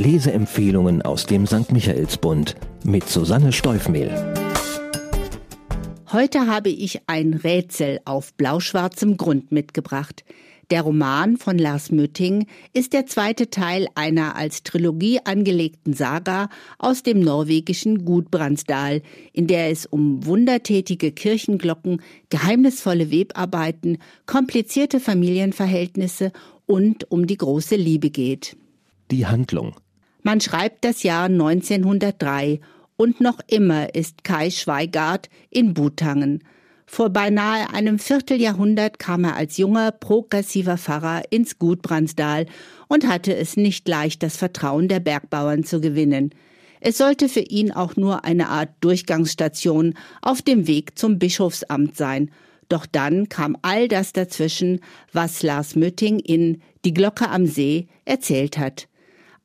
Leseempfehlungen aus dem St. Michaelsbund mit Susanne Steufmehl. Heute habe ich ein Rätsel auf blau-schwarzem Grund mitgebracht. Der Roman von Lars Mütting ist der zweite Teil einer als Trilogie angelegten Saga aus dem norwegischen Gudbrandsdal, in der es um wundertätige Kirchenglocken, geheimnisvolle Webarbeiten, komplizierte Familienverhältnisse und um die große Liebe geht. Die Handlung. Man schreibt das Jahr 1903 und noch immer ist Kai Schweigart in Butangen. Vor beinahe einem Vierteljahrhundert kam er als junger, progressiver Pfarrer ins Gut Bransdal und hatte es nicht leicht, das Vertrauen der Bergbauern zu gewinnen. Es sollte für ihn auch nur eine Art Durchgangsstation auf dem Weg zum Bischofsamt sein. Doch dann kam all das dazwischen, was Lars Mütting in Die Glocke am See erzählt hat.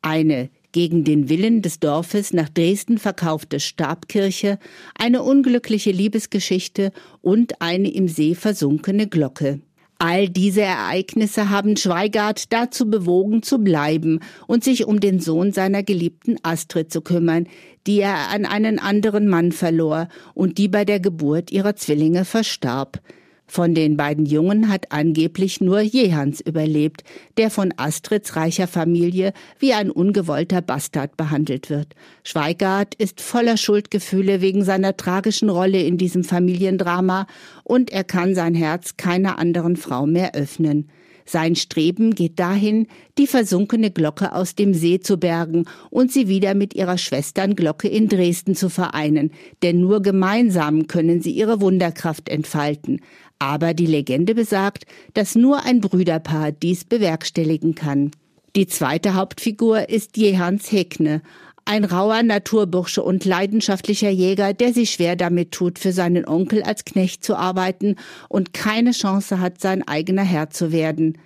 Eine gegen den Willen des Dorfes nach Dresden verkaufte Stabkirche, eine unglückliche Liebesgeschichte und eine im See versunkene Glocke. All diese Ereignisse haben Schweigart dazu bewogen zu bleiben und sich um den Sohn seiner geliebten Astrid zu kümmern, die er an einen anderen Mann verlor und die bei der Geburt ihrer Zwillinge verstarb. Von den beiden Jungen hat angeblich nur Jehans überlebt, der von Astrids reicher Familie wie ein ungewollter Bastard behandelt wird. Schweigart ist voller Schuldgefühle wegen seiner tragischen Rolle in diesem Familiendrama und er kann sein Herz keiner anderen Frau mehr öffnen. Sein Streben geht dahin, die versunkene Glocke aus dem See zu bergen und sie wieder mit ihrer Schwesternglocke in Dresden zu vereinen, denn nur gemeinsam können sie ihre Wunderkraft entfalten. Aber die Legende besagt, dass nur ein Brüderpaar dies bewerkstelligen kann. Die zweite Hauptfigur ist Jehans Heckne, ein rauer Naturbursche und leidenschaftlicher Jäger, der sich schwer damit tut, für seinen Onkel als Knecht zu arbeiten und keine Chance hat, sein eigener Herr zu werden.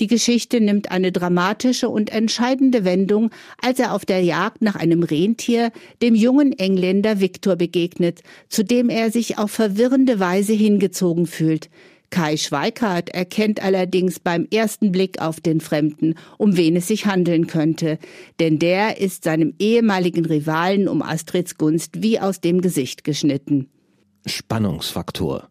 Die Geschichte nimmt eine dramatische und entscheidende Wendung, als er auf der Jagd nach einem Rentier dem jungen Engländer Viktor begegnet, zu dem er sich auf verwirrende Weise hingezogen fühlt. Kai Schweikart erkennt allerdings beim ersten Blick auf den Fremden, um wen es sich handeln könnte, denn der ist seinem ehemaligen Rivalen um Astrids Gunst wie aus dem Gesicht geschnitten. Spannungsfaktor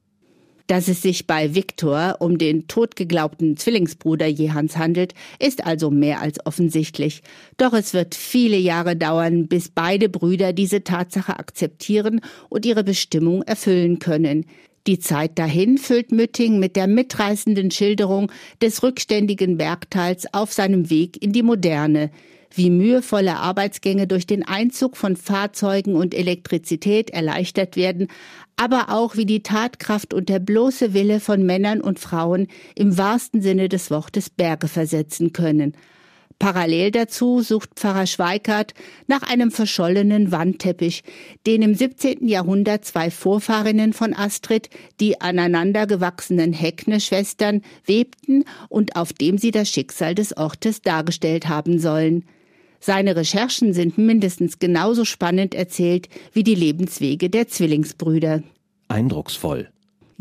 dass es sich bei Viktor um den totgeglaubten Zwillingsbruder Jehans handelt, ist also mehr als offensichtlich. Doch es wird viele Jahre dauern, bis beide Brüder diese Tatsache akzeptieren und ihre Bestimmung erfüllen können. Die Zeit dahin füllt Mütting mit der mitreißenden Schilderung des rückständigen Bergtals auf seinem Weg in die Moderne wie mühevolle Arbeitsgänge durch den Einzug von Fahrzeugen und Elektrizität erleichtert werden, aber auch wie die Tatkraft und der bloße Wille von Männern und Frauen im wahrsten Sinne des Wortes Berge versetzen können. Parallel dazu sucht Pfarrer Schweikart nach einem verschollenen Wandteppich, den im 17. Jahrhundert zwei Vorfahrinnen von Astrid, die aneinander gewachsenen Heckne-Schwestern, webten und auf dem sie das Schicksal des Ortes dargestellt haben sollen. Seine Recherchen sind mindestens genauso spannend erzählt wie die Lebenswege der Zwillingsbrüder. Eindrucksvoll.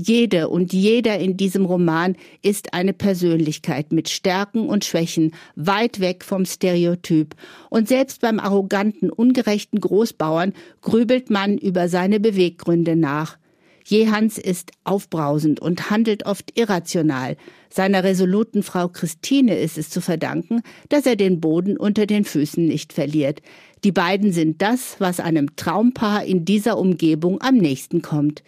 Jede und jeder in diesem Roman ist eine Persönlichkeit mit Stärken und Schwächen, weit weg vom Stereotyp. Und selbst beim arroganten, ungerechten Großbauern grübelt man über seine Beweggründe nach. Jehans ist aufbrausend und handelt oft irrational. Seiner resoluten Frau Christine ist es zu verdanken, dass er den Boden unter den Füßen nicht verliert. Die beiden sind das, was einem Traumpaar in dieser Umgebung am nächsten kommt.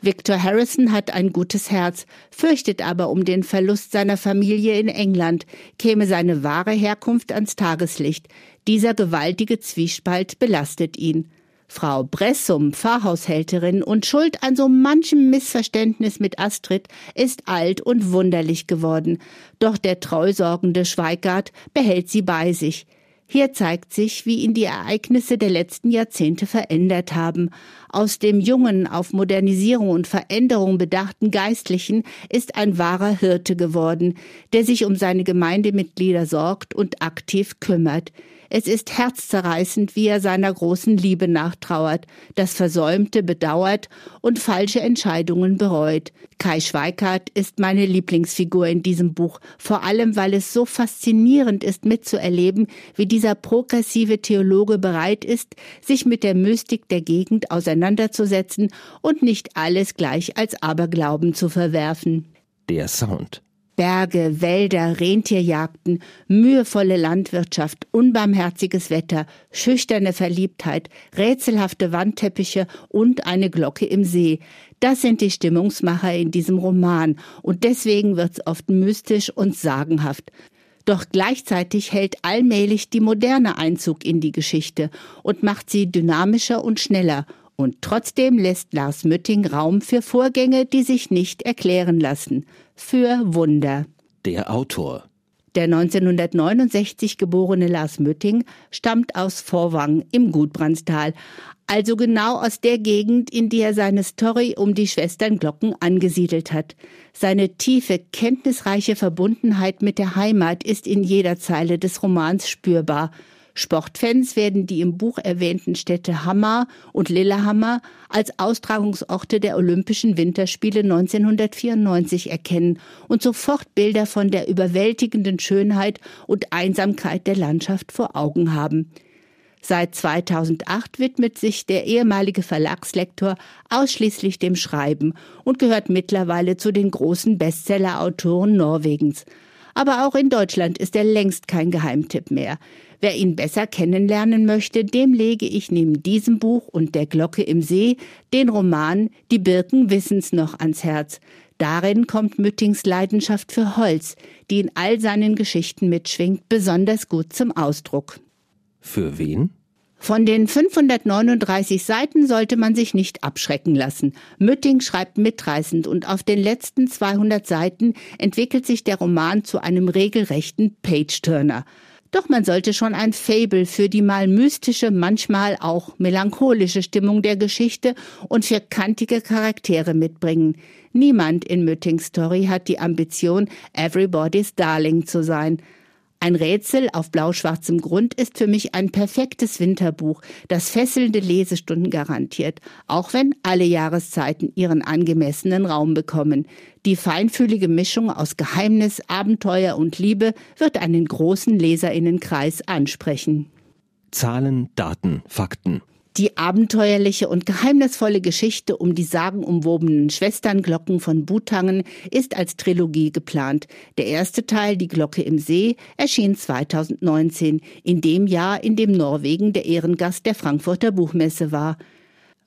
Victor Harrison hat ein gutes Herz, fürchtet aber um den Verlust seiner Familie in England, käme seine wahre Herkunft ans Tageslicht. Dieser gewaltige Zwiespalt belastet ihn. Frau Bressum, Pfarrhaushälterin und schuld an so manchem Missverständnis mit Astrid, ist alt und wunderlich geworden. Doch der treusorgende Schweigart behält sie bei sich. Hier zeigt sich, wie ihn die Ereignisse der letzten Jahrzehnte verändert haben. Aus dem jungen, auf Modernisierung und Veränderung bedachten Geistlichen ist ein wahrer Hirte geworden, der sich um seine Gemeindemitglieder sorgt und aktiv kümmert. Es ist herzzerreißend, wie er seiner großen Liebe nachtrauert, das Versäumte bedauert und falsche Entscheidungen bereut. Kai Schweikart ist meine Lieblingsfigur in diesem Buch, vor allem weil es so faszinierend ist mitzuerleben, wie dieser progressive Theologe bereit ist, sich mit der Mystik der Gegend auseinanderzusetzen und nicht alles gleich als Aberglauben zu verwerfen. Der Sound. Berge, Wälder, Rentierjagden, mühevolle Landwirtschaft, unbarmherziges Wetter, schüchterne Verliebtheit, rätselhafte Wandteppiche und eine Glocke im See. Das sind die Stimmungsmacher in diesem Roman und deswegen wird's oft mystisch und sagenhaft. Doch gleichzeitig hält allmählich die Moderne Einzug in die Geschichte und macht sie dynamischer und schneller und trotzdem lässt Lars Mütting Raum für Vorgänge, die sich nicht erklären lassen. Für Wunder. Der Autor. Der 1969 geborene Lars Mütting stammt aus Vorwang im Gutbrandstal, also genau aus der Gegend, in die er seine Story um die Schwestern Glocken angesiedelt hat. Seine tiefe, kenntnisreiche Verbundenheit mit der Heimat ist in jeder Zeile des Romans spürbar. Sportfans werden die im Buch erwähnten Städte Hammer und Lillehammer als Austragungsorte der Olympischen Winterspiele 1994 erkennen und sofort Bilder von der überwältigenden Schönheit und Einsamkeit der Landschaft vor Augen haben. Seit 2008 widmet sich der ehemalige Verlagslektor ausschließlich dem Schreiben und gehört mittlerweile zu den großen Bestsellerautoren Norwegens. Aber auch in Deutschland ist er längst kein Geheimtipp mehr. Wer ihn besser kennenlernen möchte, dem lege ich neben diesem Buch und der Glocke im See den Roman Die Birken wissen's noch ans Herz. Darin kommt Müttings Leidenschaft für Holz, die in all seinen Geschichten mitschwingt, besonders gut zum Ausdruck. Für wen? Von den 539 Seiten sollte man sich nicht abschrecken lassen. Mütting schreibt mitreißend und auf den letzten 200 Seiten entwickelt sich der Roman zu einem regelrechten Page-Turner. Doch man sollte schon ein Fable für die mal mystische, manchmal auch melancholische Stimmung der Geschichte und für kantige Charaktere mitbringen. Niemand in Müttings Story hat die Ambition, Everybody's Darling zu sein. Ein Rätsel auf blau-schwarzem Grund ist für mich ein perfektes Winterbuch, das fesselnde Lesestunden garantiert, auch wenn alle Jahreszeiten ihren angemessenen Raum bekommen. Die feinfühlige Mischung aus Geheimnis, Abenteuer und Liebe wird einen großen Leserinnenkreis ansprechen. Zahlen, Daten, Fakten. Die abenteuerliche und geheimnisvolle Geschichte um die sagenumwobenen Schwesternglocken von Butangen ist als Trilogie geplant. Der erste Teil, Die Glocke im See, erschien 2019, in dem Jahr, in dem Norwegen der Ehrengast der Frankfurter Buchmesse war.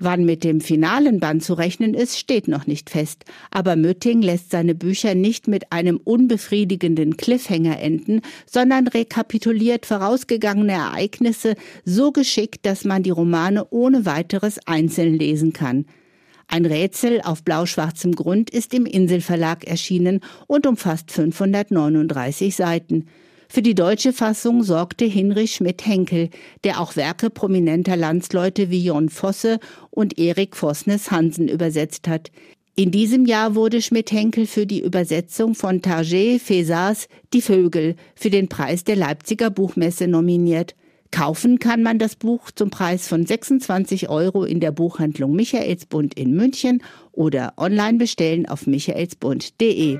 Wann mit dem finalen Band zu rechnen ist, steht noch nicht fest. Aber Mütting lässt seine Bücher nicht mit einem unbefriedigenden Cliffhanger enden, sondern rekapituliert vorausgegangene Ereignisse so geschickt, dass man die Romane ohne weiteres einzeln lesen kann. Ein Rätsel auf blau-schwarzem Grund ist im Inselverlag erschienen und umfasst 539 Seiten. Für die deutsche Fassung sorgte Hinrich Schmidt-Henkel, der auch Werke prominenter Landsleute wie Jon Fosse und Erik Vosnes Hansen übersetzt hat. In diesem Jahr wurde Schmidt-Henkel für die Übersetzung von Target Fesas Die Vögel für den Preis der Leipziger Buchmesse nominiert. Kaufen kann man das Buch zum Preis von 26 Euro in der Buchhandlung Michaelsbund in München oder online bestellen auf michaelsbund.de.